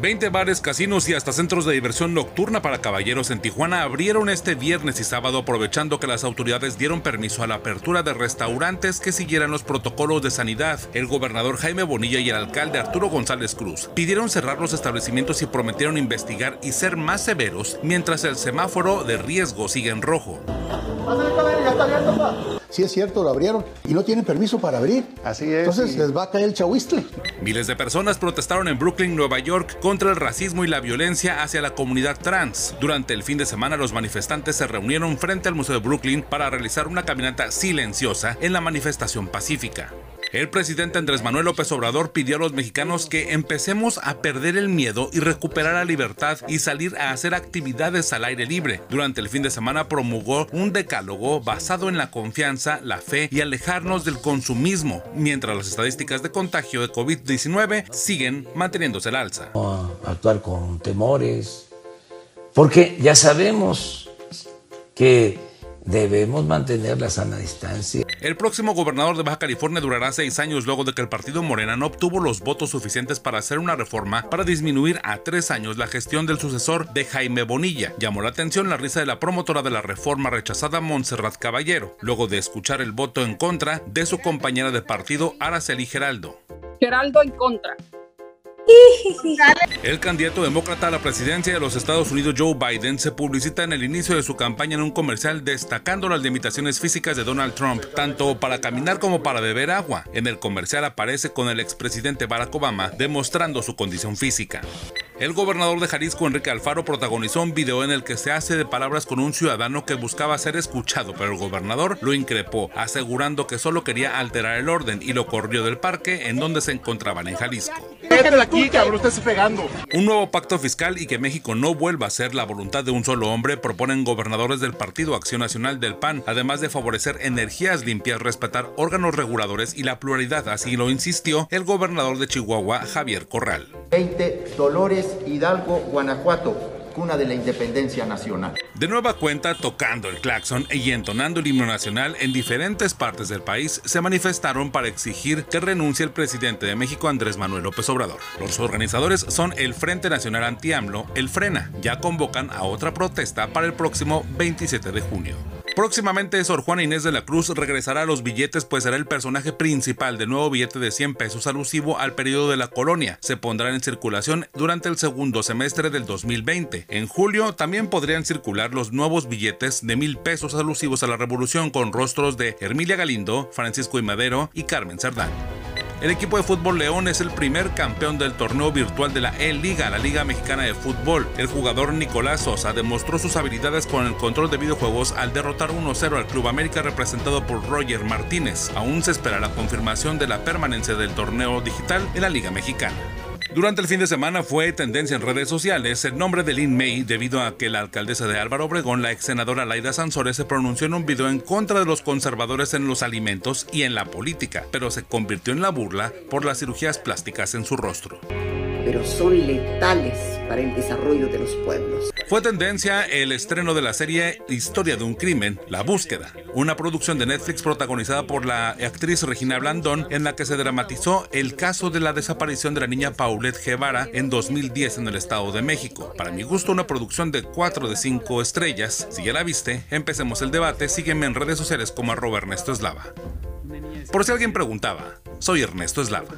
20 bares, casinos y hasta centros de diversión nocturna para caballeros en Tijuana abrieron este viernes y sábado aprovechando que las autoridades dieron permiso a la apertura de restaurantes que siguieran los protocolos de sanidad. El gobernador Jaime Bonilla y el alcalde Arturo González Cruz pidieron cerrar los establecimientos y prometieron investigar y ser más severos mientras el semáforo de riesgo sigue en rojo. Sí es cierto, lo abrieron y no tienen permiso para abrir. Así es. Entonces les va a caer el chahuistle. Miles de personas protestaron en Brooklyn, Nueva York, contra el racismo y la violencia hacia la comunidad trans. Durante el fin de semana, los manifestantes se reunieron frente al Museo de Brooklyn para realizar una caminata silenciosa en la manifestación pacífica. El presidente Andrés Manuel López Obrador pidió a los mexicanos que empecemos a perder el miedo y recuperar la libertad y salir a hacer actividades al aire libre. Durante el fin de semana promulgó un decálogo basado en la confianza, la fe y alejarnos del consumismo, mientras las estadísticas de contagio de COVID-19 siguen manteniéndose al alza. actuar con temores, porque ya sabemos que debemos mantener la sana distancia. El próximo gobernador de Baja California durará seis años luego de que el partido Morena no obtuvo los votos suficientes para hacer una reforma para disminuir a tres años la gestión del sucesor de Jaime Bonilla. Llamó la atención la risa de la promotora de la reforma rechazada Montserrat Caballero, luego de escuchar el voto en contra de su compañera de partido Araceli Geraldo. Geraldo en contra. El candidato demócrata a la presidencia de los Estados Unidos, Joe Biden, se publicita en el inicio de su campaña en un comercial destacando las limitaciones físicas de Donald Trump, tanto para caminar como para beber agua. En el comercial aparece con el expresidente Barack Obama demostrando su condición física. El gobernador de Jalisco, Enrique Alfaro, protagonizó un video en el que se hace de palabras con un ciudadano que buscaba ser escuchado, pero el gobernador lo increpó, asegurando que solo quería alterar el orden y lo corrió del parque en donde se encontraban en Jalisco. aquí, cabrón, pegando. Un nuevo pacto fiscal y que México no vuelva a ser la voluntad de un solo hombre proponen gobernadores del Partido Acción Nacional del PAN, además de favorecer energías limpias, respetar órganos reguladores y la pluralidad, así lo insistió el gobernador de Chihuahua, Javier Corral. 20 Dolores Hidalgo, Guanajuato, cuna de la independencia nacional. De nueva cuenta, tocando el claxon y entonando el himno nacional en diferentes partes del país, se manifestaron para exigir que renuncie el presidente de México, Andrés Manuel López Obrador. Los organizadores son el Frente Nacional Anti-AMLO, el FRENA. Ya convocan a otra protesta para el próximo 27 de junio. Próximamente Sor Juana Inés de la Cruz regresará a los billetes pues será el personaje principal del nuevo billete de 100 pesos alusivo al periodo de la colonia. Se pondrán en circulación durante el segundo semestre del 2020. En julio también podrían circular los nuevos billetes de mil pesos alusivos a la revolución con rostros de Hermilia Galindo, Francisco y Madero y Carmen Cerdán. El equipo de fútbol León es el primer campeón del torneo virtual de la E-Liga, la Liga Mexicana de Fútbol. El jugador Nicolás Sosa demostró sus habilidades con el control de videojuegos al derrotar 1-0 al Club América representado por Roger Martínez. Aún se espera la confirmación de la permanencia del torneo digital en la Liga Mexicana. Durante el fin de semana fue tendencia en redes sociales el nombre de Lin May debido a que la alcaldesa de Álvaro Obregón, la ex senadora Laida Sansores, se pronunció en un video en contra de los conservadores en los alimentos y en la política, pero se convirtió en la burla por las cirugías plásticas en su rostro pero son letales para el desarrollo de los pueblos. Fue tendencia el estreno de la serie Historia de un crimen, La búsqueda, una producción de Netflix protagonizada por la actriz Regina Blandón en la que se dramatizó el caso de la desaparición de la niña Paulette Guevara en 2010 en el Estado de México. Para mi gusto una producción de 4 de 5 estrellas. Si ya la viste, empecemos el debate, sígueme en redes sociales como arroba Ernesto Eslava. Por si alguien preguntaba, soy Ernesto Eslava.